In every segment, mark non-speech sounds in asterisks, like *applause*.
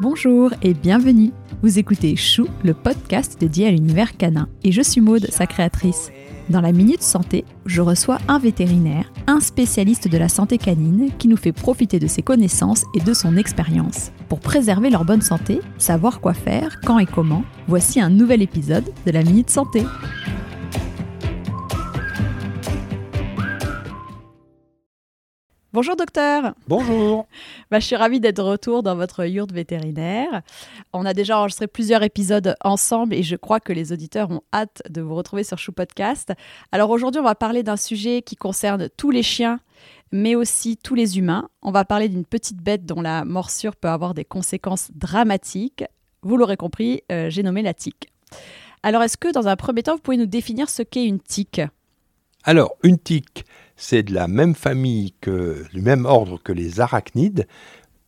Bonjour et bienvenue. Vous écoutez Chou, le podcast dédié à l'univers canin. Et je suis Maude, sa créatrice. Dans la Minute Santé, je reçois un vétérinaire, un spécialiste de la santé canine qui nous fait profiter de ses connaissances et de son expérience. Pour préserver leur bonne santé, savoir quoi faire, quand et comment, voici un nouvel épisode de la Minute Santé. Bonjour docteur. Bonjour. *laughs* Bah, je suis ravie d'être de retour dans votre yurt vétérinaire. On a déjà enregistré plusieurs épisodes ensemble et je crois que les auditeurs ont hâte de vous retrouver sur Chou Podcast. Alors aujourd'hui, on va parler d'un sujet qui concerne tous les chiens, mais aussi tous les humains. On va parler d'une petite bête dont la morsure peut avoir des conséquences dramatiques. Vous l'aurez compris, euh, j'ai nommé la tique. Alors est-ce que dans un premier temps, vous pouvez nous définir ce qu'est une tique? Alors, une tique, c'est de la même famille que, du même ordre que les arachnides.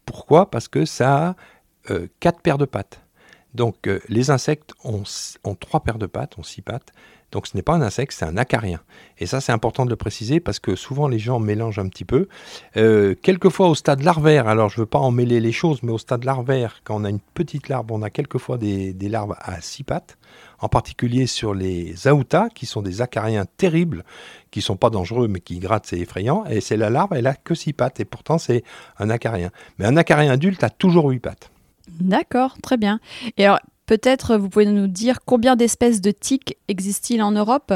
Pourquoi? Parce que ça a euh, quatre paires de pattes. Donc euh, les insectes ont, trois paires de pattes, ont six pattes. Donc ce n'est pas un insecte, c'est un acarien. Et ça c'est important de le préciser parce que souvent les gens mélangent un petit peu. Euh, quelquefois au stade larvaire, alors je ne veux pas emmêler les choses, mais au stade larvaire, quand on a une petite larve, on a quelquefois des, des larves à six pattes en particulier sur les aoutas, qui sont des acariens terribles, qui sont pas dangereux, mais qui grattent, c'est effrayant. Et c'est la larve, elle a que six pattes, et pourtant c'est un acarien. Mais un acarien adulte a toujours huit pattes. D'accord, très bien. Et alors, Peut-être vous pouvez nous dire combien d'espèces de tiques existent-ils en Europe?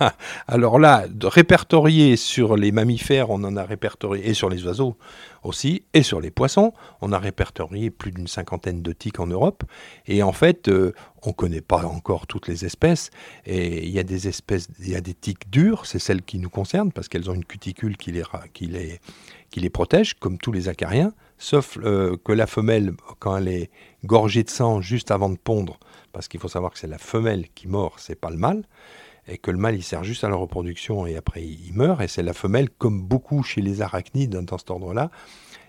*laughs* Alors là, répertorié sur les mammifères, on en a répertorié, et sur les oiseaux aussi, et sur les poissons, on a répertorié plus d'une cinquantaine de tiques en Europe. Et en fait, euh, on ne connaît pas encore toutes les espèces. Et il y a des espèces, il y a des tiques dures, c'est celles qui nous concernent, parce qu'elles ont une cuticule qui les, qui les, qui les protège, comme tous les acariens, sauf euh, que la femelle, quand elle est gorgée de sang juste avant de pondre, parce qu'il faut savoir que c'est la femelle qui mord, c'est pas le mâle, et que le mâle il sert juste à la reproduction et après il meurt, et c'est la femelle, comme beaucoup chez les arachnides dans cet ordre-là,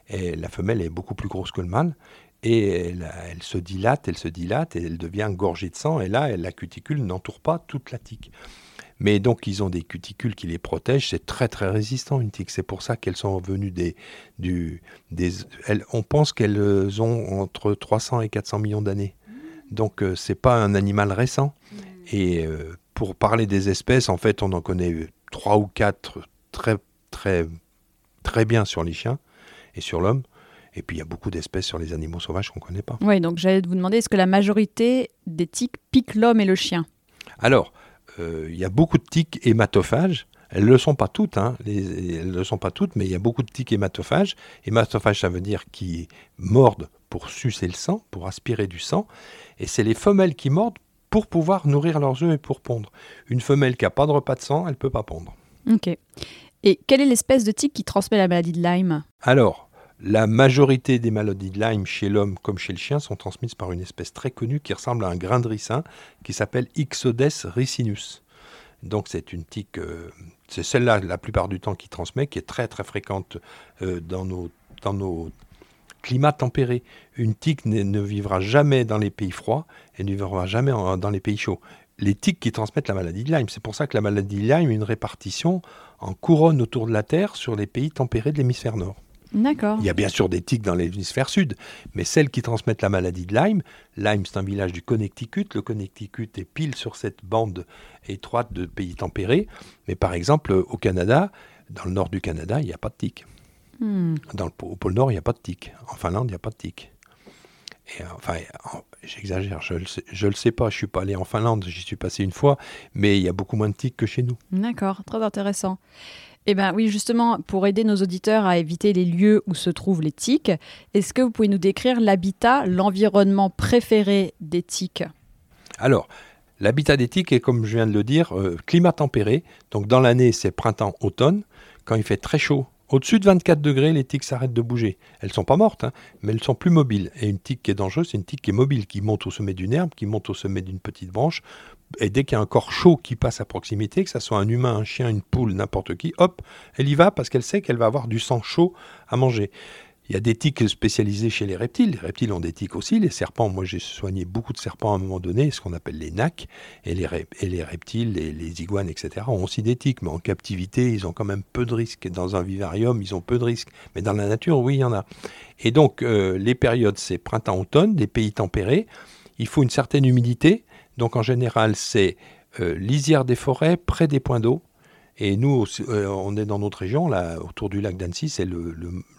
et la femelle est beaucoup plus grosse que le mâle, et elle, elle, se dilate, elle se dilate, et elle devient gorgée de sang, et là, la cuticule n'entoure pas toute la tique. Mais donc, ils ont des cuticules qui les protègent. C'est très, très résistant, une tique. C'est pour ça qu'elles sont venues des. Du, des elles, on pense qu'elles ont entre 300 et 400 millions d'années. Donc, euh, c'est pas un animal récent. Et euh, pour parler des espèces, en fait, on en connaît trois ou quatre très, très, très bien sur les chiens et sur l'homme. Et puis il y a beaucoup d'espèces sur les animaux sauvages qu'on ne connaît pas. Oui, donc j'allais vous demander, est-ce que la majorité des tiques piquent l'homme et le chien? Alors, euh, il y a beaucoup de tiques hématophages. Elles ne le sont pas toutes, hein. elles le sont pas toutes, mais il y a beaucoup de tiques hématophages. Hématophages, ça veut dire qui mordent pour sucer le sang, pour aspirer du sang. Et c'est les femelles qui mordent pour pouvoir nourrir leurs œufs et pour pondre. Une femelle qui n'a pas de repas de sang, elle ne peut pas pondre. Ok. Et quelle est l'espèce de tique qui transmet la maladie de Lyme? Alors, la majorité des maladies de Lyme chez l'homme comme chez le chien sont transmises par une espèce très connue qui ressemble à un grain de ricin qui s'appelle Ixodes ricinus. Donc c'est une tique, euh, c'est celle-là la plupart du temps qui transmet, qui est très très fréquente euh, dans, nos, dans nos climats tempérés. Une tique ne, vivra jamais dans les pays froids et ne vivra jamais dans les pays chauds. Les tiques qui transmettent la maladie de Lyme, c'est pour ça que la maladie de Lyme a une répartition en couronne autour de la Terre sur les pays tempérés de l'hémisphère nord. D'accord. Il y a bien sûr des tiques dans l'hémisphère sud, mais celles qui transmettent la maladie de Lyme, Lyme c'est un village du Connecticut, le Connecticut est pile sur cette bande étroite de pays tempérés, mais par exemple au Canada, dans le nord du Canada, il n'y a pas de tiques. Hmm. Dans le, au pôle Nord, il n'y a pas de tiques. En Finlande, il n'y a pas de tiques. Et, enfin, j'exagère, je ne le sais pas, je ne suis pas allé en Finlande, j'y suis passé une fois, mais il y a beaucoup moins de tiques que chez nous. D'accord, très intéressant. Eh bien oui, justement, pour aider nos auditeurs à éviter les lieux où se trouvent les tiques, est-ce que vous pouvez nous décrire l'habitat, l'environnement préféré des tiques? Alors, l'habitat des tiques est, comme je viens de le dire, euh, climat tempéré. Donc dans l'année, c'est printemps-automne. Quand il fait très chaud, au-dessus de 24 degrés, les tiques s'arrêtent de bouger. Elles ne sont pas mortes, hein, mais elles sont plus mobiles. Et une tique qui est dangereuse, c'est une tique qui est mobile, qui monte au sommet d'une herbe, qui monte au sommet d'une petite branche, et dès qu'il y a un corps chaud qui passe à proximité, que ce soit un humain, un chien, une poule, n'importe qui, hop, elle y va parce qu'elle sait qu'elle va avoir du sang chaud à manger. Il y a des tiques spécialisées chez les reptiles. Les reptiles ont des tiques aussi. Les serpents, moi j'ai soigné beaucoup de serpents à un moment donné, ce qu'on appelle les nacs. Et les, reptiles, les, les, iguanes, etc., ont aussi des tiques. Mais en captivité, ils ont quand même peu de risques. Dans un vivarium, ils ont peu de risques. Mais dans la nature, oui, il y en a. Et donc, euh, les périodes, c'est printemps-automne, des pays tempérés. Il faut une certaine humidité. Donc, en général, c'est euh, lisière des forêts, près des points d'eau. Et nous, euh, on est dans notre région, là, autour du lac d'Annecy, c'est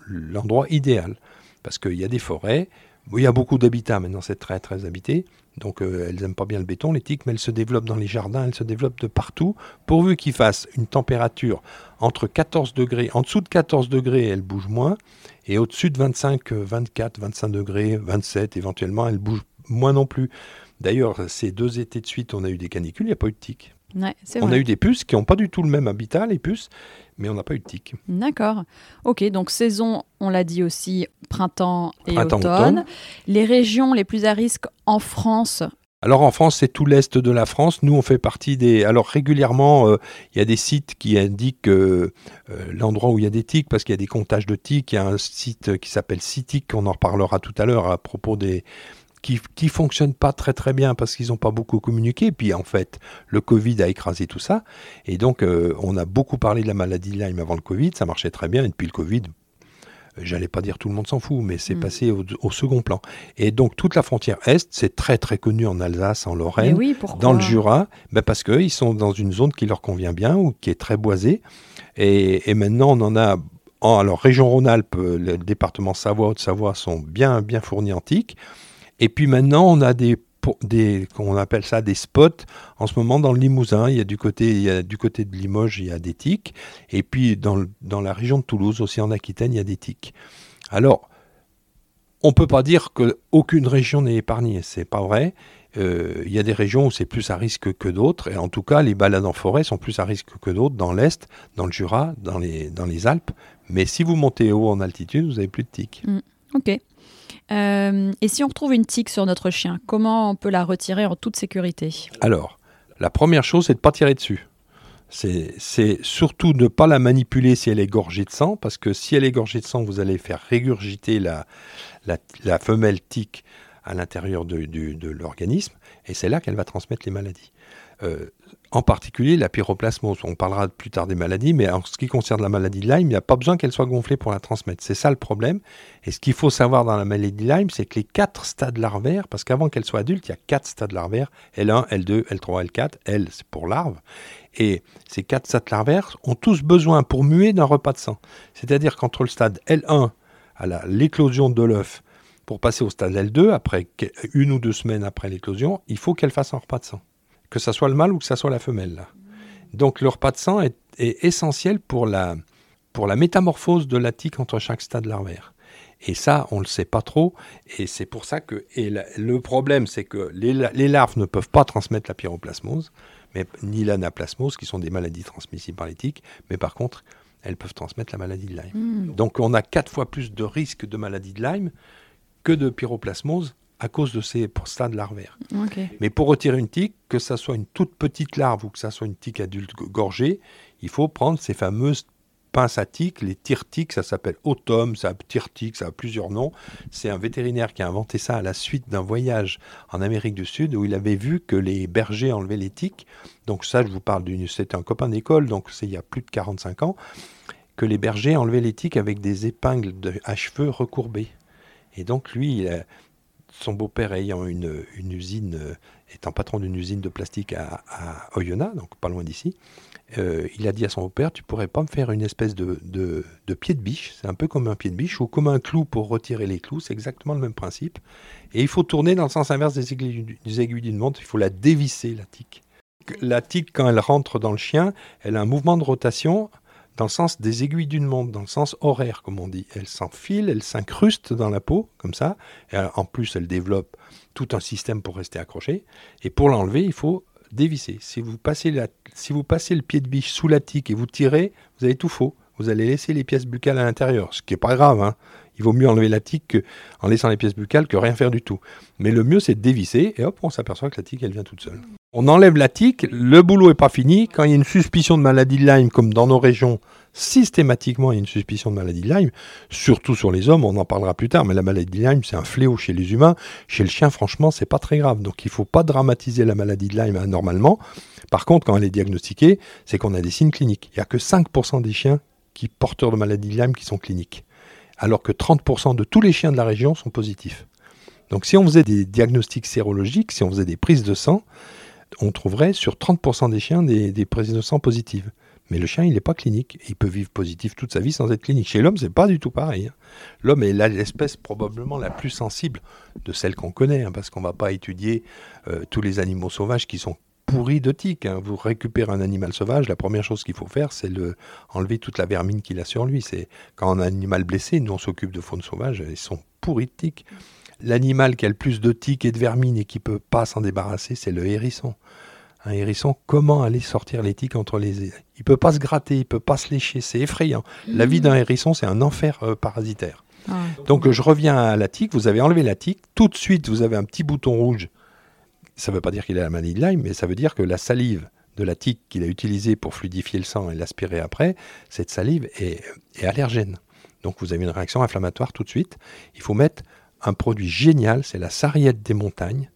l'endroit le, idéal. Parce qu'il y a des forêts, il y a beaucoup d'habitats maintenant, c'est très très habité. Donc euh, elles n'aiment pas bien le béton, les tiques, mais elles se développent dans les jardins, elles se développent de partout. Pourvu qu'il fasse une température entre 14 degrés, en dessous de 14 degrés, elles bougent moins. Et au-dessus de 25, 24, 25 degrés, 27 éventuellement, elles bougent moins non plus. D'ailleurs, ces deux étés de suite, on a eu des canicules, il n'y a pas eu de tiques on a eu des puces qui n'ont pas du tout le même habitat, les puces, mais on n'a pas eu de tiques. D'accord. Ok, donc saison, on l'a dit aussi, printemps et automne. Les régions les plus à risque en France alors en France, c'est tout l'est de la France. Nous, on fait partie des. Alors régulièrement, euh, il y a des sites qui indiquent euh, euh, l'endroit où il y a des tiques, parce qu'il y a des comptages de tiques. Il y a un site qui s'appelle Citic, on en reparlera tout à l'heure à propos des, qui ne fonctionnent pas très très bien parce qu'ils n'ont pas beaucoup communiqué. Puis en fait, le Covid a écrasé tout ça. Et donc, euh, on a beaucoup parlé de la maladie de Lyme avant le Covid. Ça marchait très bien. Et depuis le Covid, euh, j'allais pas dire tout le monde s'en fout, mais c'est mm. passé au, second plan. Et donc toute la frontière est, c'est très très connu en Alsace, en Lorraine, dans le Jura, ben parce qu'ils sont dans une zone qui leur convient bien ou qui est très boisée. Et, et maintenant on en a, alors région Rhône-Alpes, le département Savoie, Haute-Savoie sont bien bien fournis en tiques. Et puis maintenant, on a des des, on appelle ça des spots. En ce moment, dans le Limousin, il y a du côté, du côté de Limoges, il y a des tiques. Et puis dans, la région de Toulouse, aussi en Aquitaine, il y a des tiques. Alors, on peut pas dire qu'aucune région n'est épargnée, c'est pas vrai. Euh, il y a des régions où c'est plus à risque que d'autres, et en tout cas, les balades en forêt sont plus à risque que d'autres dans l'Est, dans le Jura, dans les, Alpes. Mais si vous montez haut en altitude, vous avez plus de tiques. Mm. ok. Euh, et si on retrouve une tique sur notre chien, comment on peut la retirer en toute sécurité? Alors, la première chose, c'est de ne pas tirer dessus. C'est surtout ne pas la manipuler si elle est gorgée de sang, parce que si elle est gorgée de sang, vous allez faire régurgiter la, la, femelle tique à l'intérieur de, l'organisme, et c'est là qu'elle va transmettre les maladies. Euh, en particulier la pyroplasmose. On parlera plus tard des maladies, mais en ce qui concerne la maladie de Lyme, il n'y a pas besoin qu'elle soit gonflée pour la transmettre. C'est ça le problème. Et ce qu'il faut savoir dans la maladie de Lyme, c'est que les quatre stades larvaires, parce qu'avant qu'elle soit adulte, il y a quatre stades larvaires, L1, L2, L3, L4, L c'est pour larve. Et ces quatre stades larvaires ont tous besoin pour muer d'un repas de sang. C'est-à-dire qu'entre le stade L1 à l'éclosion de l'œuf, pour passer au stade L2, après une ou deux semaines après l'éclosion, il faut qu'elle fasse un repas de sang que ce soit le mâle ou que ce soit la femelle. Donc le repas de sang est, essentiel pour la, pour la métamorphose de la tique entre chaque stade larvaire. Et ça, on ne le sait pas trop. Et c'est pour ça que et le problème, c'est que les, larves ne peuvent pas transmettre la pyroplasmose, mais, ni l'anaplasmose, qui sont des maladies transmissibles par les tiques. Mais par contre, elles peuvent transmettre la maladie de Lyme. Hmm. Donc on a quatre fois plus de risques de maladie de Lyme que de pyroplasmose à cause de ces stades larvaires. Mais pour retirer une tique, que ça soit une toute petite larve ou que ça soit une tique adulte gorgée, il faut prendre ces fameuses pinces à tiques, les tire-tiques, ça s'appelle Autom, ça a tire-tique, ça a plusieurs noms. C'est un vétérinaire qui a inventé ça à la suite d'un voyage en Amérique du Sud où il avait vu que les bergers enlevaient les tiques. Donc ça, je vous parle d'une... C'était un copain d'école, donc c'est il y a plus de 45 ans, que les bergers enlevaient les tiques avec des épingles de, à cheveux recourbées. Et donc lui, il a, son beau-père ayant une, usine, euh, étant patron d'une usine de plastique à, Oyonnax, donc pas loin d'ici, euh, il a dit à son beau-père, tu pourrais pas me faire une espèce de, pied de biche, c'est un peu comme un pied de biche, ou comme un clou pour retirer les clous, c'est exactement le même principe. Et il faut tourner dans le sens inverse des aiguilles, des aiguilles d'une montre, il faut la dévisser, la tique. La tique, quand elle rentre dans le chien, elle a un mouvement de rotation dans le sens des aiguilles d'une montre, dans le sens horaire, comme on dit. Elle s'enfile, elle s'incruste dans la peau, comme ça. En plus, elle développe tout un système pour rester accrochée. Et pour l'enlever, il faut dévisser. Si vous, passez si vous passez le pied de biche sous la tique et vous tirez, vous avez tout faux. Vous allez laisser les pièces buccales à l'intérieur, ce qui n'est pas grave. Hein. Il vaut mieux enlever la tique en laissant les pièces buccales que rien faire du tout. Mais le mieux, c'est de dévisser et hop, on s'aperçoit que la tique, elle vient toute seule. On enlève la tique, le boulot n'est pas fini. Quand il y a une suspicion de maladie de Lyme, comme dans nos régions, systématiquement il y a une suspicion de maladie de Lyme, surtout sur les hommes, on en parlera plus tard, mais la maladie de Lyme, c'est un fléau chez les humains. Chez le chien, franchement, c'est pas très grave. Donc il ne faut pas dramatiser la maladie de Lyme normalement. Par contre, quand elle est diagnostiquée, c'est qu'on a des signes cliniques. Il n'y a que 5% des chiens qui porteurs de maladie de Lyme qui sont cliniques, alors que 30% de tous les chiens de la région sont positifs. Donc si on faisait des diagnostics sérologiques, si on faisait des prises de sang, on trouverait sur 30% des chiens des, prises de sang positives. Mais le chien, il n'est pas clinique. Il peut vivre positif toute sa vie sans être clinique. Chez l'homme, c'est pas du tout pareil. Hein. L'homme est l'espèce probablement la plus sensible de celle qu'on connaît, hein, parce qu'on ne va pas étudier euh, tous les animaux sauvages qui sont pourris de tiques. Hein. Vous récupérez un animal sauvage, la première chose qu'il faut faire, c'est le, enlever toute la vermine qu'il a sur lui. C'est quand un animal blessé, nous on s'occupe de faune sauvage, ils sont pourris de tiques. L'animal qui a le plus de tiques et de vermine et qui peut pas s'en débarrasser, c'est le hérisson. Un hérisson, comment aller sortir les tiques entre les... Il peut pas se gratter, il peut pas se lécher, c'est effrayant. La vie d'un hérisson, c'est un enfer euh, parasitaire. Ah. Donc je reviens à la tique, vous avez enlevé la tique, tout de suite vous avez un petit bouton rouge. Ça ne veut pas dire qu'il a la maladie de Lyme, mais ça veut dire que la salive de la tique qu'il a utilisée pour fluidifier le sang et l'aspirer après, cette salive est, est allergène. Donc vous avez une réaction inflammatoire tout de suite. Il faut mettre un produit génial, c'est la sarriette des montagnes.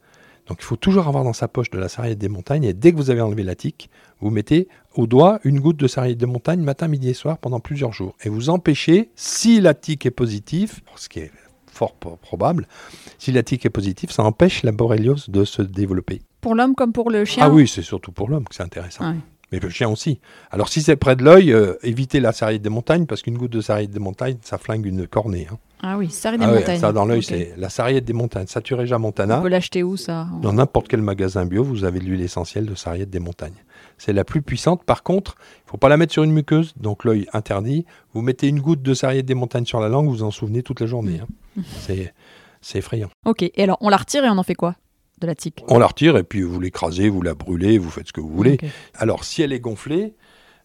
Donc il faut toujours avoir dans sa poche de la sarriette des montagnes et dès que vous avez enlevé la tique, vous mettez au doigt une goutte de sarriette des montagnes matin, midi et soir pendant plusieurs jours. Et vous empêchez, si la tique est positive, ce qui est fort probable, si la tique est positive, ça empêche la borréliose de se développer. Pour l'homme comme pour le chien? Ah oui, c'est surtout pour l'homme que c'est intéressant. Mais le chien aussi. Alors si c'est près de l'œil, euh, évitez la sarriette des montagnes parce qu'une goutte de sarriette des montagnes, ça flingue une cornée. Hein. Ah oui, sarriette ah des montagnes. ça dans l'œil, c'est la sarriette des montagnes, Satureja montana. On peut l'acheter où ça? Dans n'importe quel magasin bio, vous avez l'huile essentielle de sarriette des montagnes. C'est la plus puissante. Par contre, il ne faut pas la mettre sur une muqueuse, donc l'œil interdit. Vous mettez une goutte de sarriette des montagnes sur la langue, vous en souvenez toute la journée. Hein. *laughs* c'est effrayant. Ok, et alors on la retire et on en fait quoi? De la tique On la retire et puis vous l'écrasez, vous la brûlez, vous faites ce que vous voulez. Alors si elle est gonflée,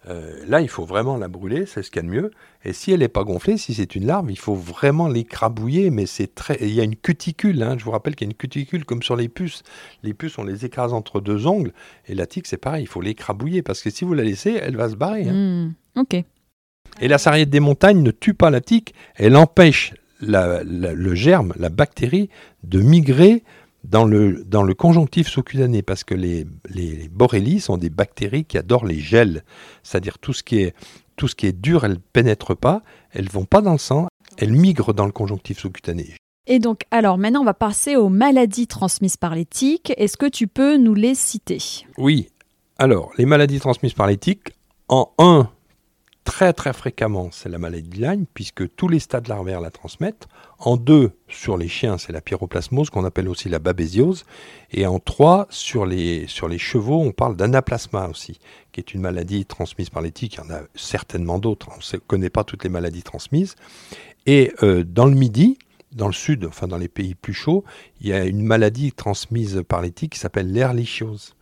euh, là il faut vraiment la brûler, c'est ce qu'il y a de mieux. Et si elle n'est pas gonflée, si c'est une larve, il faut vraiment l'écrabouiller, mais c'est très. Il y a une cuticule, hein. je vous rappelle qu'il y a une cuticule comme sur les puces. Les puces, on les écrase entre deux ongles, et la tique c'est pareil, il faut l'écrabouiller parce que si vous la laissez, elle va se barrer. Hein. Hmm, ok. Et la sarriette des montagnes ne tue pas la tique, elle empêche le germe, la bactérie, de migrer dans le, dans le conjonctif sous-cutané, parce que les, les, borrélies sont des bactéries qui adorent les gels, c'est-à-dire tout ce qui est tout ce qui est dur, elles ne pénètrent pas, elles vont pas dans le sang, elles migrent dans le conjonctif sous-cutané. Et donc, alors maintenant, on va passer aux maladies transmises par les tiques. Est-ce que tu peux nous les citer? Oui. Alors, les maladies transmises par les tiques, en un, très très fréquemment, c'est la maladie de Lyme, puisque tous les stades larvaires la transmettent. En deux, sur les chiens, c'est la pyroplasmose, qu'on appelle aussi la babésiose. Et en trois, sur les, chevaux, on parle d'anaplasma aussi, qui est une maladie transmise par les tiques. Il y en a certainement d'autres, on ne connaît pas toutes les maladies transmises. Et euh, dans le Midi, dans le sud, enfin dans les pays plus chauds, il y a une maladie transmise par les tiques qui s'appelle l'erlichiose.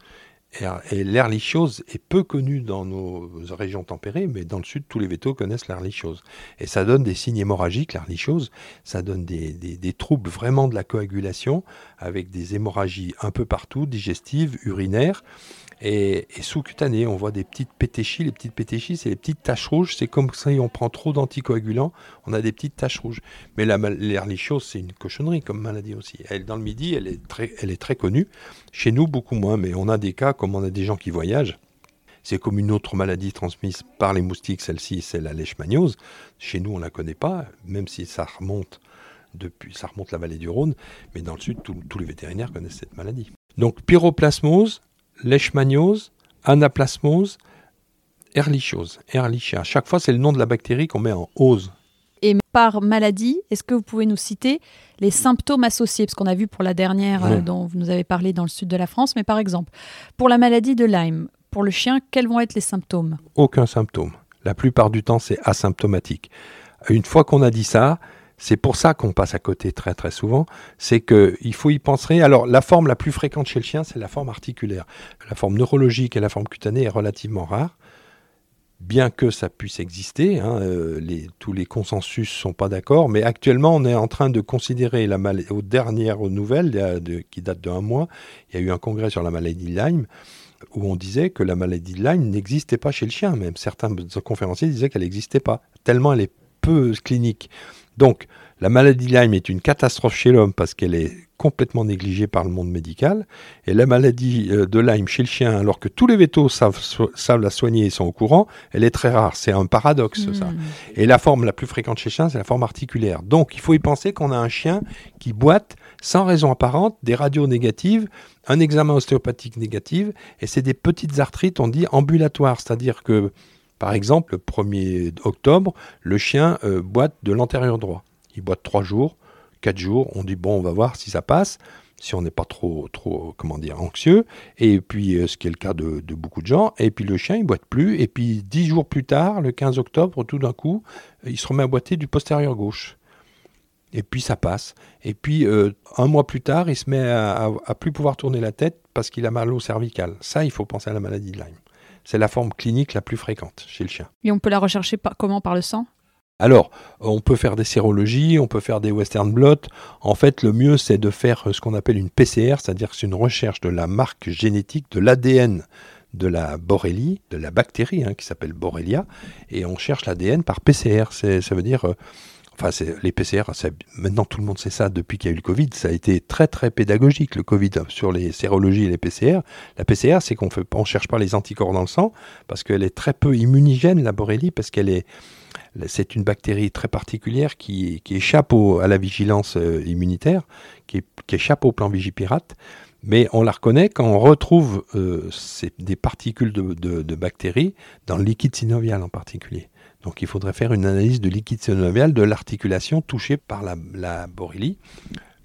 Et l'erlichiose est peu connue dans nos régions tempérées, mais dans le sud, tous les vétos connaissent l'erlichiose. Et ça donne des signes hémorragiques, l'erlichiose, ça donne des, des, troubles vraiment de la coagulation, avec des hémorragies un peu partout, digestives, urinaires. Et, sous-cutané, on voit des petites pétéchies. Les petites pétéchies, c'est les petites taches rouges. C'est comme si on prend trop d'anticoagulants, on a des petites taches rouges. Mais l'herlichiose, c'est une cochonnerie comme maladie aussi. Elle, dans le midi, elle est, très, elle est très connue. Chez nous, beaucoup moins, mais on a des cas, comme on a des gens qui voyagent. C'est comme une autre maladie transmise par les moustiques, celle-ci, c'est la leishmaniose. Chez nous, on ne la connaît pas, même si ça remonte depuis, ça remonte la vallée du Rhône, mais dans le sud, tous les vétérinaires connaissent cette maladie. Donc, pyroplasmose, leishmaniose, anaplasmose, ehrlichiose, ehrlichia. Chaque fois, c'est le nom de la bactérie qu'on met en ose. Et par maladie, est-ce que vous pouvez nous citer les symptômes associés? Parce qu'on a vu pour la dernière euh, dont vous nous avez parlé dans le sud de la France, mais par exemple, pour la maladie de Lyme, pour le chien, quels vont être les symptômes? Aucun symptôme. La plupart du temps, c'est asymptomatique. Une fois qu'on a dit ça, c'est pour ça qu'on passe à côté très très souvent. C'est qu'il faut y penser. Alors la forme la plus fréquente chez le chien, c'est la forme articulaire. La forme neurologique et la forme cutanée est relativement rare. Bien que ça puisse exister, hein, euh, tous les consensus ne sont pas d'accord, mais actuellement on est en train de considérer la maladie, aux dernières nouvelles qui datent de un mois, il y a eu un congrès sur la maladie Lyme, où on disait que la maladie de Lyme n'existait pas chez le chien. Même certains conférenciers disaient qu'elle n'existait pas, tellement elle est peu clinique. Donc, la maladie de Lyme est une catastrophe chez l'homme parce qu'elle est complètement négligée par le monde médical. Et la maladie euh, de Lyme chez le chien, alors que tous les vétos savent, savent la soigner et sont au courant, elle est très rare. C'est un paradoxe, ça. Hmm. Et la forme la plus fréquente chez le chien, c'est la forme articulaire. Donc, il faut y penser qu'on a un chien qui boite sans raison apparente, des radios négatives, un examen ostéopathique négatif, et c'est des petites arthrites, on dit ambulatoires, c'est-à-dire que, par exemple, le 1er octobre, le chien euh, boite de l'antérieur droit. Il boite 3 jours, 4 jours, on dit bon, on va voir si ça passe, si on n'est pas trop, trop, comment dire, anxieux, et puis euh, ce qui est le cas de, beaucoup de gens, et puis le chien il boite plus, et puis 10 jours plus tard, le 15 octobre, tout d'un coup, il se remet à boiter du postérieur gauche et puis ça passe. Et puis euh, un mois plus tard, il se met à, à, plus pouvoir tourner la tête parce qu'il a mal au cervical. Ça, il faut penser à la maladie de Lyme. C'est la forme clinique la plus fréquente chez le chien. Et on peut la rechercher par, comment Par le sang? Alors, on peut faire des sérologies, on peut faire des western blot. En fait, le mieux, c'est de faire ce qu'on appelle une PCR, c'est-à-dire que c'est une recherche de la marque génétique de l'ADN de la borrélie, de la bactérie hein, qui s'appelle Borrelia, et on cherche l'ADN par PCR. Ça veut dire euh, Enfin, les PCR, maintenant tout le monde sait ça depuis qu'il y a eu le Covid. Ça a été très très pédagogique le Covid sur les sérologies et les PCR. La PCR, c'est qu'on ne cherche pas les anticorps dans le sang parce qu'elle est très peu immunigène, la Borrelie, parce qu'elle est c'est une bactérie très particulière qui, échappe à la vigilance euh, immunitaire, qui, échappe au plan Vigipirate. Mais on la reconnaît quand on retrouve euh, des particules de, de, bactéries dans le liquide synovial en particulier. Donc il faudrait faire une analyse de liquide synovial de l'articulation touchée par la, la borrélie.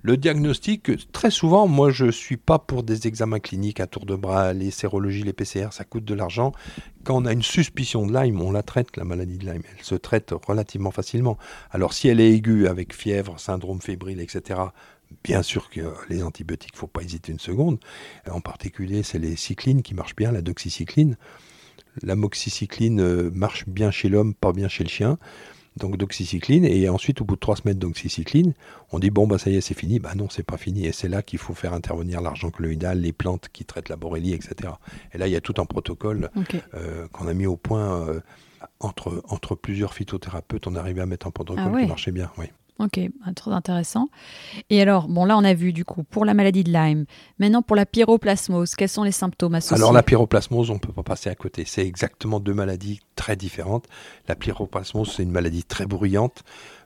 Le diagnostic, très souvent, moi je ne suis pas pour des examens cliniques à tour de bras, les sérologies, les PCR, ça coûte de l'argent. Quand on a une suspicion de Lyme, on la traite, la maladie de Lyme. Elle se traite relativement facilement. Alors si elle est aiguë avec fièvre, syndrome fébrile, etc., Bien sûr que les antibiotiques, ne faut pas hésiter une seconde. En particulier, c'est les cyclines qui marchent bien, la doxycycline. L'amoxycycline euh, marche bien chez l'homme, pas bien chez le chien. Donc doxycycline, et ensuite au bout de trois semaines d'oxycycline, on dit bon bah ça y est c'est fini, bah non c'est pas fini, et c'est là qu'il faut faire intervenir l'argent colloïdal, les plantes qui traitent la borélie, etc. Et là il y a tout un protocole okay. euh, qu'on a mis au point euh, entre, entre plusieurs phytothérapeutes, on arrivait à mettre un protocole ah qui marchait bien. Oui. Ok, ah, très intéressant. Et alors, bon, là, on a vu du coup pour la maladie de Lyme. Maintenant, pour la pyroplasmose, quels sont les symptômes associés? Alors, la pyroplasmose, on ne peut pas passer à côté. C'est exactement deux maladies très différentes. La pyroplasmose, c'est une maladie très bruyante.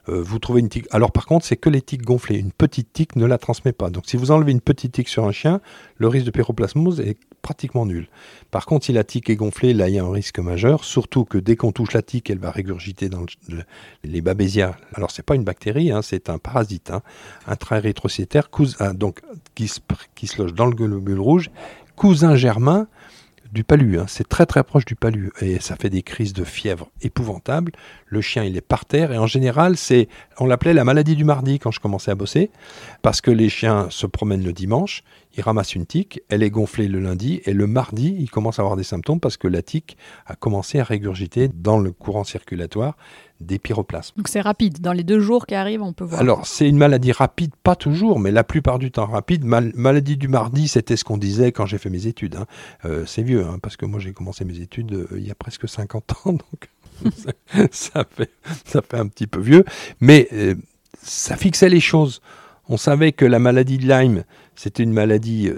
Euh, vous trouvez une tique. Alors, par contre, c'est que les tiques gonflées. Une petite tique ne la transmet pas. Donc, si vous enlevez une petite tique sur un chien, le risque de pyroplasmose est pratiquement nul. Par contre, si la tique est gonflée, là, il y a un risque majeur, surtout que dès qu'on touche la tique, elle va régurgiter dans le, les babésias. Alors, c'est pas une bactérie, hein, c'est un parasite, hein, intra-érythrocytaire, donc, qui se, qui se loge dans le globule rouge, cousin germain du palu. Hein. C'est très très proche du palu et ça fait des crises de fièvre épouvantables. Le chien il est par terre et en général c'est, on l'appelait la maladie du mardi quand je commençais à bosser parce que les chiens se promènent le dimanche, ils ramassent une tique, elle est gonflée le lundi et le mardi ils commencent à avoir des symptômes parce que la tique a commencé à régurgiter dans le courant circulatoire des pyroplasmes. Donc c'est rapide, dans les deux jours qui arrivent, on peut voir. Alors c'est une maladie rapide, pas toujours, mais la plupart du temps rapide. Mal maladie du mardi, c'était ce qu'on disait quand j'ai fait mes études. Hein. Euh, c'est vieux, hein, parce que moi j'ai commencé mes études euh, il y a presque 50 ans, *laughs* donc *laughs* ça, fait, ça fait un petit peu vieux. Mais euh, ça fixait les choses. On savait que la maladie de Lyme, c'était une maladie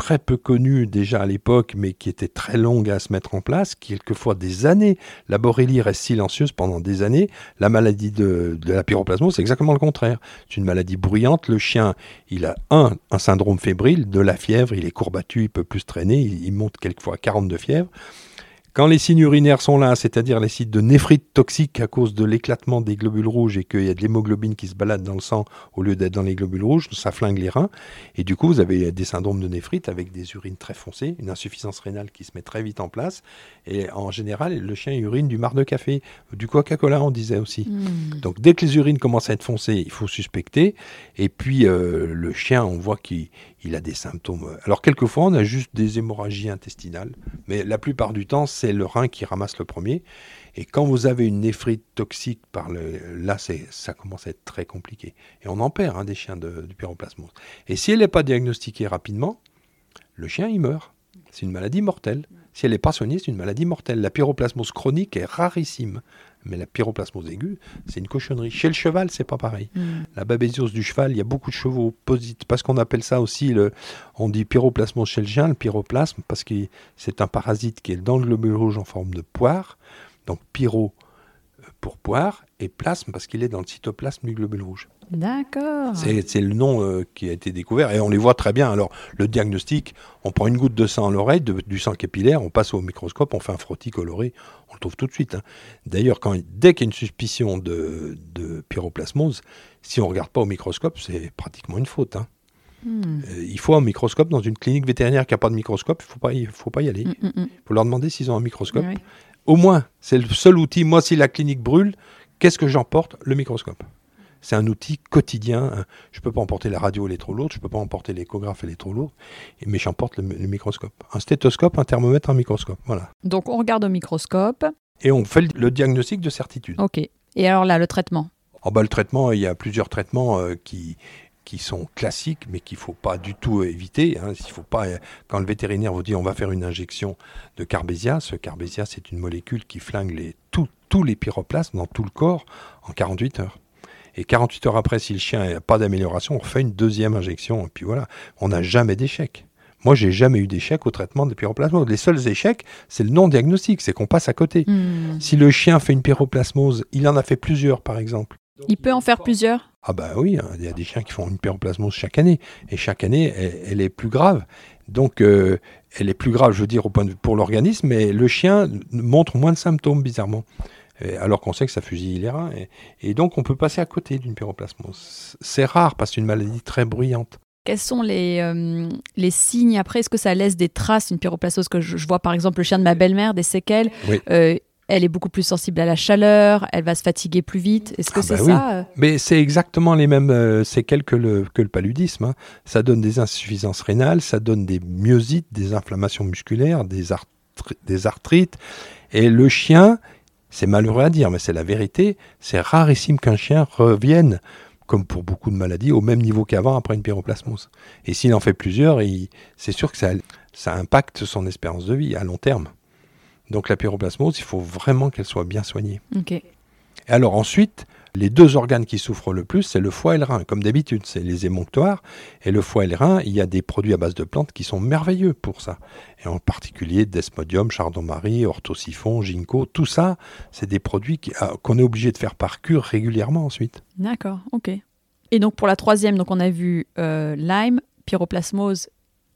très peu connue déjà à l'époque, mais qui était très longue à se mettre en place, quelquefois des années. La borrélie reste silencieuse pendant des années. La maladie de, la pyroplasmose, c'est exactement le contraire. C'est une maladie bruyante. Le chien, il a un, un syndrome fébrile, de la fièvre, il est courbattu, il peut plus traîner, il, monte quelquefois à 40 de fièvre. Quand les signes urinaires sont là, c'est-à-dire les signes de néphrite toxique à cause de l'éclatement des globules rouges et qu'il y a de l'hémoglobine qui se balade dans le sang au lieu d'être dans les globules rouges, ça flingue les reins. Et du coup, vous avez des syndromes de néphrite avec des urines très foncées, une insuffisance rénale qui se met très vite en place. Et en général, le chien urine du marc de café, du Coca-Cola, on disait aussi. Mmh. Donc dès que les urines commencent à être foncées, il faut suspecter. Et puis euh, le chien, on voit qu'il il a des symptômes. Alors quelquefois, on a juste des hémorragies intestinales, mais la plupart du temps, c'est le rein qui ramasse le premier. Et quand vous avez une néphrite toxique, par le, là, ça commence à être très compliqué. Et on en perd hein, des chiens de, du pyroplasmose. Et si elle n'est pas diagnostiquée rapidement, le chien, il meurt. C'est une maladie mortelle. Si elle n'est pas soignée, c'est une maladie mortelle. La pyroplasmose chronique est rarissime. Mais la pyroplasmose aiguë, c'est une cochonnerie. Chez le cheval, c'est pas pareil. Mm. La babésiose du cheval, il y a beaucoup de chevaux positifs. Parce qu'on appelle ça aussi, le, on dit pyroplasmose chez le chien, le pyroplasme, parce que c'est un parasite qui est dans le globule rouge en forme de poire. Donc pyro euh, pour poire, et plasme parce qu'il est dans le cytoplasme du globule rouge. D'accord. C'est le nom euh, qui a été découvert et on les voit très bien. Alors, le diagnostic, on prend une goutte de sang à l'oreille, du sang capillaire, on passe au microscope, on fait un frottis coloré, on le trouve tout de suite. hein. D'ailleurs, dès qu'il y a une suspicion de, de pyroplasmose, si on ne regarde pas au microscope, c'est pratiquement une faute. hein. Hmm. Euh, il faut un microscope dans une clinique vétérinaire qui n'a pas de microscope, il ne faut, pas y- faut pas y aller. Mm, Il mm, mm. faut leur demander s'ils ont un microscope. Au moins, c'est le seul outil. Moi, si la clinique brûle, qu'est-ce que j'emporte? Le microscope. C'est un outil quotidien. Je ne peux pas emporter la radio, elle est trop lourde. Je ne peux pas emporter l'échographe, elle est trop lourde. Mais j'emporte le, le microscope. Un stéthoscope, un thermomètre, un microscope. Voilà. Donc on regarde au microscope. Et on fait le, diagnostic de certitude. Ok. Et alors là, le traitement? En bas, le traitement, il y a plusieurs traitements euh, qui, qui sont classiques, mais qu'il ne faut pas du tout éviter. hein. Il faut pas, quand le vétérinaire vous dit on va faire une injection de Carbésia, ce Carbésia, c'est une molécule qui flingue les, tout- tous les pyroplasmes dans tout le corps en 48 heures. Et 48 heures après, si le chien n'a pas d'amélioration, on refait une deuxième injection. Et puis voilà, on n'a jamais d'échec. Moi, j'ai jamais eu d'échec au traitement des pyroplasmoses. Les seuls échecs, c'est le non-diagnostic, c'est qu'on passe à côté. Hmm. Si le chien fait une pyroplasmose, il en a fait plusieurs par exemple. Il peut en faire plusieurs? Ah bah oui, hein, il y a des chiens qui font une pyroplasmose chaque année. Et chaque année, elle, elle est plus grave. Donc, euh, elle est plus grave, je veux dire, au point de pour l'organisme, mais le chien montre moins de symptômes, bizarrement. Et alors qu'on sait que ça fusille les reins. Et, et donc, on peut passer à côté d'une pyroplasmose. C'est rare parce que c'est une maladie très bruyante. Quels sont les, euh, les signes après? Est-ce que ça laisse des traces, une pyroplasmose que je, je vois par exemple le chien de ma belle-mère, des séquelles Oui. Euh, Elle est beaucoup plus sensible à la chaleur, elle va se fatiguer plus vite. Est-ce que Ah c'est bah ça euh Mais c'est exactement les mêmes euh, séquelles que le, que le paludisme. hein. Ça donne des insuffisances rénales, ça donne des myosites, des inflammations musculaires, des, arthri- des arthrites. Et le chien, c'est malheureux à dire, mais c'est la vérité, c'est rarissime qu'un chien revienne, comme pour beaucoup de maladies, au même niveau qu'avant après une pyroplasmose. Et s'il en fait plusieurs, c'est sûr que ça, ça impacte son espérance de vie à long terme. Donc la pyroplasmose, il faut vraiment qu'elle soit bien soignée. Ok. Et alors ensuite, les deux organes qui souffrent le plus, c'est le foie et le rein. Comme d'habitude, c'est les émonctoires. Et le foie et le rein, il y a des produits à base de plantes qui sont merveilleux pour ça. Et en particulier Desmodium, Chardon-Marie, Orthosiphon, Ginkgo, tout ça, c'est des produits ah, qu'on est obligé de faire par cure régulièrement ensuite. D'accord, ok. Et donc pour la troisième, donc on a vu euh, Lyme, pyroplasmose,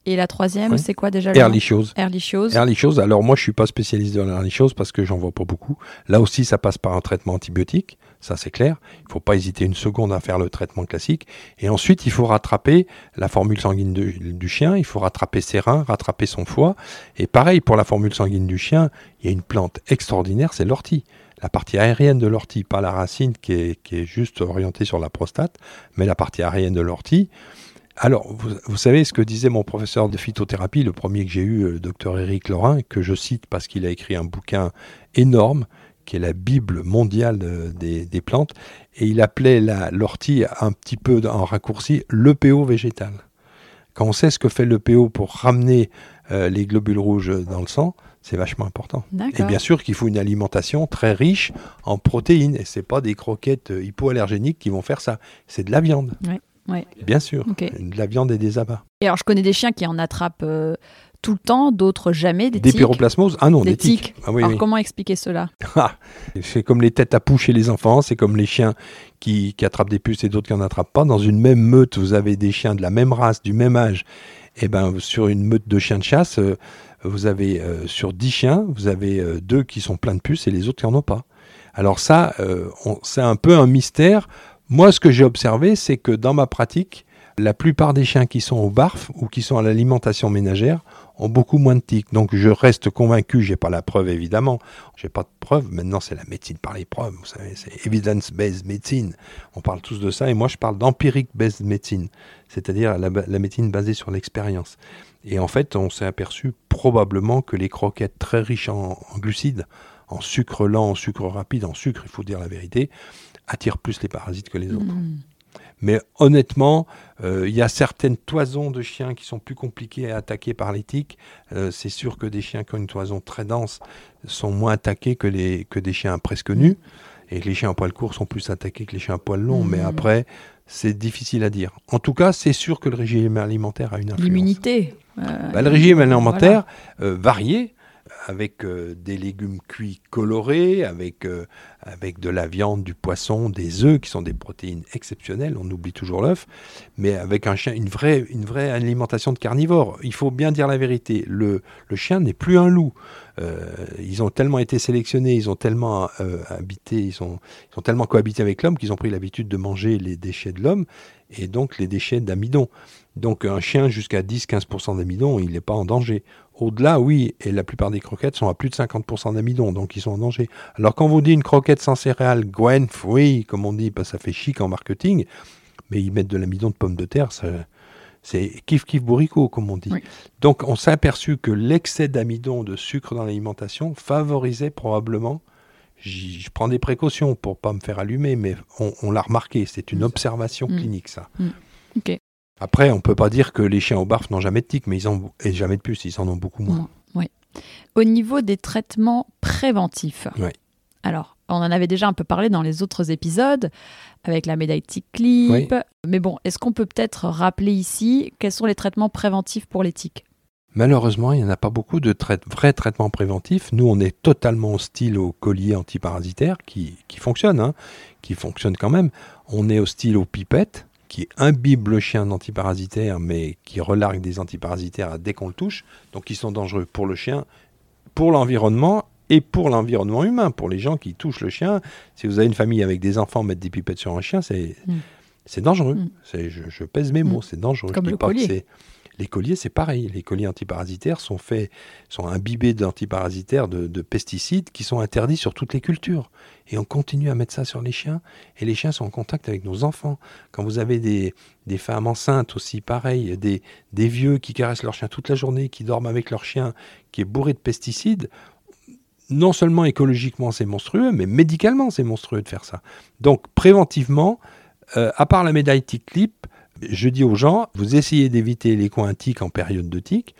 et la troisième, c'est quoi déjà le nom Ehrlichiose. Ehrlichiose. Ehrlichiose, alors moi je suis pas spécialiste dans l'ehrlichiose parce que j'en vois pas beaucoup. Là aussi ça passe par un traitement antibiotique, ça c'est clair. Il faut pas hésiter une seconde à faire le traitement classique. Et ensuite il faut rattraper la formule sanguine de- du chien, il faut rattraper ses reins, rattraper son foie. Et pareil pour la formule sanguine du chien, il y a une plante extraordinaire, c'est l'ortie. La partie aérienne de l'ortie, pas la racine qui est, qui est juste orientée sur la prostate, mais la partie aérienne de l'ortie. Alors, vous, vous savez ce que disait mon professeur de phytothérapie, le premier que j'ai eu, le docteur Éric Laurin, que je cite parce qu'il a écrit un bouquin énorme, qui est la Bible mondiale euh, des, des plantes, et il appelait la- l'ortie un petit peu en raccourci l'EPO végétal. Quand on sait ce que fait l'EPO pour ramener euh, les globules rouges dans le sang, c'est vachement important. Et bien sûr qu'il faut une alimentation très riche en protéines, et c'est pas des croquettes euh, hypoallergéniques qui vont faire ça, c'est de la viande. Ouais, ouais. Bien sûr, de la viande et des abats. Et alors je connais des chiens qui en attrapent euh, tout le temps, d'autres jamais, des, Des tiques. pyroplasmoses Ah non, Des des, tiques. tiques. Ah oui, alors oui. comment expliquer cela? *laughs* Ah, c'est comme les têtes à poux chez les enfants, c'est comme les chiens qui, qui attrapent des puces et d'autres qui n'en attrapent pas. Dans une même meute, vous avez des chiens de la même race, du même âge. Et ben sur une meute de chiens de chasse, euh, vous avez euh, sur 10 chiens, vous avez deux qui sont pleins de puces et les autres qui n'en ont pas. Alors ça, euh, c'est un peu un mystère. Moi, ce que j'ai observé, c'est que dans ma pratique, la plupart des chiens qui sont au barf ou qui sont à l'alimentation ménagère ont beaucoup moins de tiques. Donc je reste convaincu, j'ai pas la preuve évidemment, j'ai pas de preuve. Maintenant c'est la médecine par les preuves, vous savez, c'est evidence-based medicine. On parle tous de ça et moi je parle d'empiric-based medicine, c'est-à-dire la, médecine basée sur l'expérience. Et en fait, on s'est aperçu probablement que les croquettes très riches en glucides, en sucre lent, en sucre rapide, en sucre, il faut dire la vérité, attirent plus les parasites que les autres. Hmm. Mais honnêtement, euh, il y a certaines toisons de chiens qui sont plus compliquées à attaquer par les tiques. Euh, c'est sûr que des chiens qui ont une toison très dense sont moins attaqués que, les, que des chiens presque nus. Et les chiens à poil court sont plus attaqués que les chiens à poil long. Mais Mhm. après, c'est difficile à dire. En tout cas, c'est sûr que le régime alimentaire a une influence. L'immunité. euh, Bah, le régime alimentaire euh, varié, avec euh, des légumes cuits colorés, avec, euh, avec de la viande, du poisson, des œufs, qui sont des protéines exceptionnelles, on oublie toujours l'œuf, mais avec un chien, une vraie, une vraie alimentation de carnivore. Il faut bien dire la vérité, le, le chien n'est plus un loup. Euh, ils ont tellement été sélectionnés, ils ont tellement habité, ils ont, ils ont tellement cohabité avec l'homme qu'ils ont pris l'habitude de manger les déchets de l'homme et donc les déchets d'amidon. Donc un chien jusqu'à 10-15% d'amidon, il n'est pas en danger. Au-delà, oui, et la plupart des croquettes sont à plus de 50% d'amidon, donc ils sont en danger. Alors quand vous dit une croquette sans céréales, Gwen, oui, comme on dit, parce que ça fait chic en marketing, mais ils mettent de l'amidon de pommes de terre, c'est kiff kiff bourricot, comme on dit. Oui. Donc on s'est aperçu que l'excès d'amidon, de sucre dans l'alimentation, favorisait probablement, je prends des précautions pour pas me faire allumer, mais on, on l'a remarqué, c'est une observation Mm. clinique ça. Mm. Ok. Après, on peut pas dire que les chiens au barf n'ont jamais de tiques, mais ils en et jamais de puces, ils en ont beaucoup moins. Oui. Au niveau des traitements préventifs, Ouais. alors, on en avait déjà un peu parlé dans les autres épisodes, avec la médaille tic clip. Oui. Mais bon, est-ce qu'on peut peut-être rappeler ici quels sont les traitements préventifs pour les tiques Malheureusement, il n'y en a pas beaucoup de trai- vrais traitements préventifs. Nous, on est totalement hostile aux colliers antiparasitaires qui, qui fonctionnent, hein, qui fonctionnent quand même. On est hostile aux pipettes qui imbibent le chien d'antiparasitaires, mais qui relarguent des antiparasitaires dès qu'on le touche. Donc, ils sont dangereux pour le chien, pour l'environnement et pour l'environnement humain, pour les gens qui touchent le chien. Si vous avez une famille avec des enfants, mettre des pipettes sur un chien, c'est Mm. c'est dangereux. Mm. Je, je pèse mes mots, Mm. c'est dangereux. Comme Je dis le pas collier. Les colliers, c'est pareil. Les colliers antiparasitaires sont faits, sont imbibés d'antiparasitaires, de, de pesticides qui sont interdits sur toutes les cultures. Et on continue à mettre ça sur les chiens. Et les chiens sont en contact avec nos enfants. Quand vous avez des, femmes enceintes aussi, pareil, des, vieux qui caressent leur chien toute la journée, qui dorment avec leur chien, qui est bourré de pesticides, non seulement écologiquement c'est monstrueux, mais médicalement c'est monstrueux de faire ça. Donc préventivement, euh, à part la médaille tic clip, je dis aux gens, vous essayez d'éviter les coins tiques en période de tic.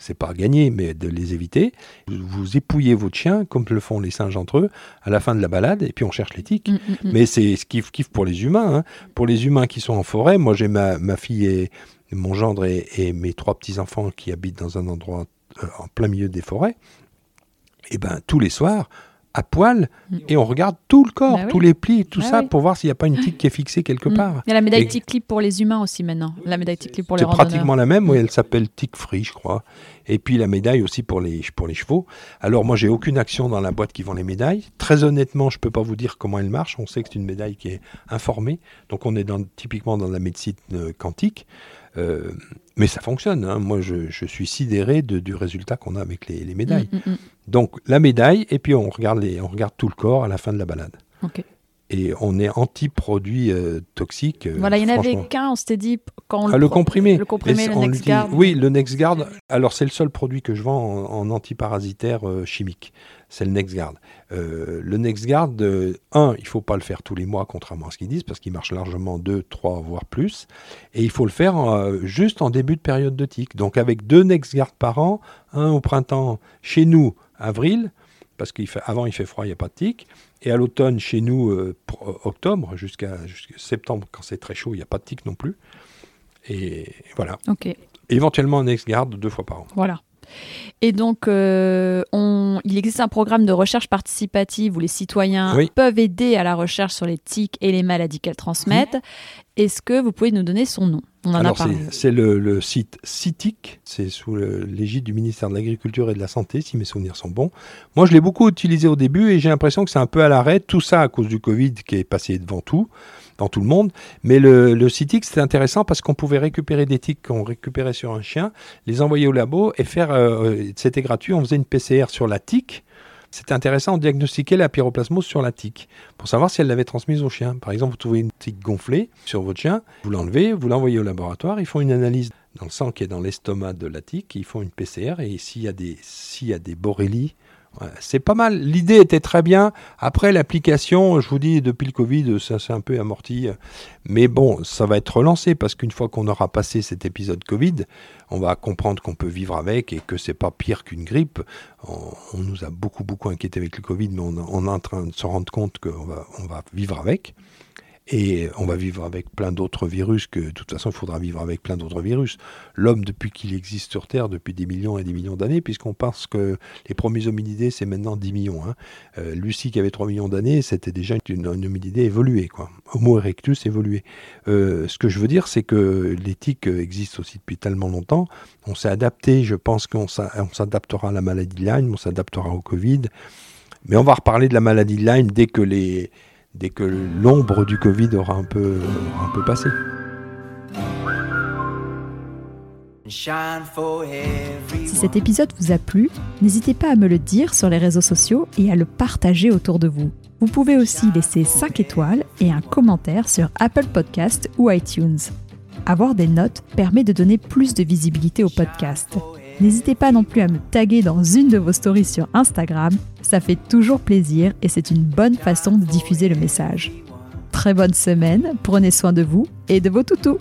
C'est pas gagné, mais de les éviter. Vous, épouillez votre chien, comme le font les singes entre eux, à la fin de la balade, et puis on cherche les tiques. Mm, mm, mm. Mais c'est ce kiff kiff pour les humains. hein. Pour les humains qui sont en forêt, moi j'ai ma, ma fille et mon gendre et, et mes trois petits enfants qui habitent dans un endroit euh, en plein milieu des forêts. Et ben tous les soirs, à poil, et on regarde tout le corps, Bah oui. tous les plis, tout Bah ça, oui. pour voir s'il n'y a pas une tique qui est fixée quelque Mm. part. Il y a la médaille Et- clip pour les humains aussi maintenant. La médaille clip pour les C'est pratiquement la même, oui, elle s'appelle Tic Free, je crois. Et puis la médaille aussi pour les, pour les chevaux. Alors moi, j'ai aucune action dans la boîte qui vend les médailles. Très honnêtement, je peux pas vous dire comment elle marche. On sait que c'est une médaille qui est informée. Donc on est dans, typiquement dans la médecine euh, quantique. Euh, mais ça fonctionne. hein. Moi, je, je suis sidéré de- du résultat qu'on a avec les, les médailles. Mm, mm, mm. Donc la médaille, et puis on regarde, les, on regarde tout le corps à la fin de la balade. Et on est anti-produits euh, toxiques. euh, Voilà, il n'y en avait qu'un, on s'était dit, quand on Ah, le pro- comprimé. Le comprimé, le l'utilise- Oui, le NexGard. Alors, c'est le seul produit que je vends en, en antiparasitaire euh, chimique. C'est le NexGard. Euh, le NexGard, euh, un, il faut pas le faire tous les mois, contrairement à ce qu'ils disent, parce qu'il marche largement deux, trois, voire plus. Et il faut le faire juste en début de période de tic. Donc, avec deux NexGard par an, un au printemps, chez nous, avril, parce qu'avant il fait froid, il n'y a pas de tic. Et à l'automne, chez nous, euh, pour- octobre jusqu'à jusqu'à septembre, quand c'est très chaud, il n'y a pas de tic non plus. Et voilà. Ok, Éventuellement un ex-garde deux fois par an. voilà. Et donc, euh, on, il existe un programme de recherche participative où les citoyens Oui. peuvent aider à la recherche sur les tiques et les maladies qu'elles transmettent. Est-ce que vous pouvez nous donner son nom? On en Alors c'est- le, le site CITIC, c'est sous l'égide du ministère de l'Agriculture et de la Santé, si mes souvenirs sont bons. Moi je l'ai beaucoup utilisé au début et j'ai l'impression que c'est un peu à l'arrêt, tout ça à cause du Covid qui est passé devant tout, dans tout le monde. Mais le, le CITIC c'était intéressant parce qu'on pouvait récupérer des tiques qu'on récupérait sur un chien, les envoyer au labo et faire, euh, c'était gratuit, on faisait une PCR sur la tique. C'était intéressant, on diagnostiquait la pyroplasmose sur la tique pour savoir si elle l'avait transmise au chien. Par exemple, vous trouvez une tique gonflée sur votre chien, vous l'enlevez, vous l'envoyez au laboratoire, ils font une analyse dans le sang qui est dans l'estomac de la tique, ils font une PCR et s'il y a des, s'il y a des borrélies c'est pas mal. L'idée était très bien. Après, l'application, je vous dis, depuis le Covid, ça s'est un peu amorti. Mais bon, ça va être relancé parce qu'une fois qu'on aura passé cet épisode Covid, on va comprendre qu'on peut vivre avec et que c'est pas pire qu'une grippe. On, nous a beaucoup, beaucoup inquiété avec le Covid, mais on, est en train de se rendre compte qu'on va, on va vivre avec. Et on va vivre avec plein d'autres virus que, de toute façon, il faudra vivre avec plein d'autres virus. L'homme, depuis qu'il existe sur Terre, depuis des millions et des millions d'années, puisqu'on pense que les premiers hominidés, c'est maintenant 10 millions. Hein. Euh, Lucie, qui avait 3 millions d'années, c'était déjà une, hominidé évoluée. Quoi. Homo erectus évolué. Euh, ce que je veux dire, c'est que l'éthique existe aussi depuis tellement longtemps. On s'est adapté, je pense qu'on s'adaptera à la maladie de Lyme, on s'adaptera au Covid. Mais on va reparler de la maladie de Lyme dès que les dès que l'ombre du Covid aura un peu, un peu passé. Si cet épisode vous a plu, n'hésitez pas à me le dire sur les réseaux sociaux et à le partager autour de vous. Vous pouvez aussi laisser 5 étoiles et un commentaire sur Apple Podcast ou iTunes. Avoir des notes permet de donner plus de visibilité au podcast. N'hésitez pas non plus à me taguer dans une de vos stories sur Instagram, ça fait toujours plaisir et c'est une bonne façon de diffuser le message. Très bonne semaine, prenez soin de vous et de vos toutous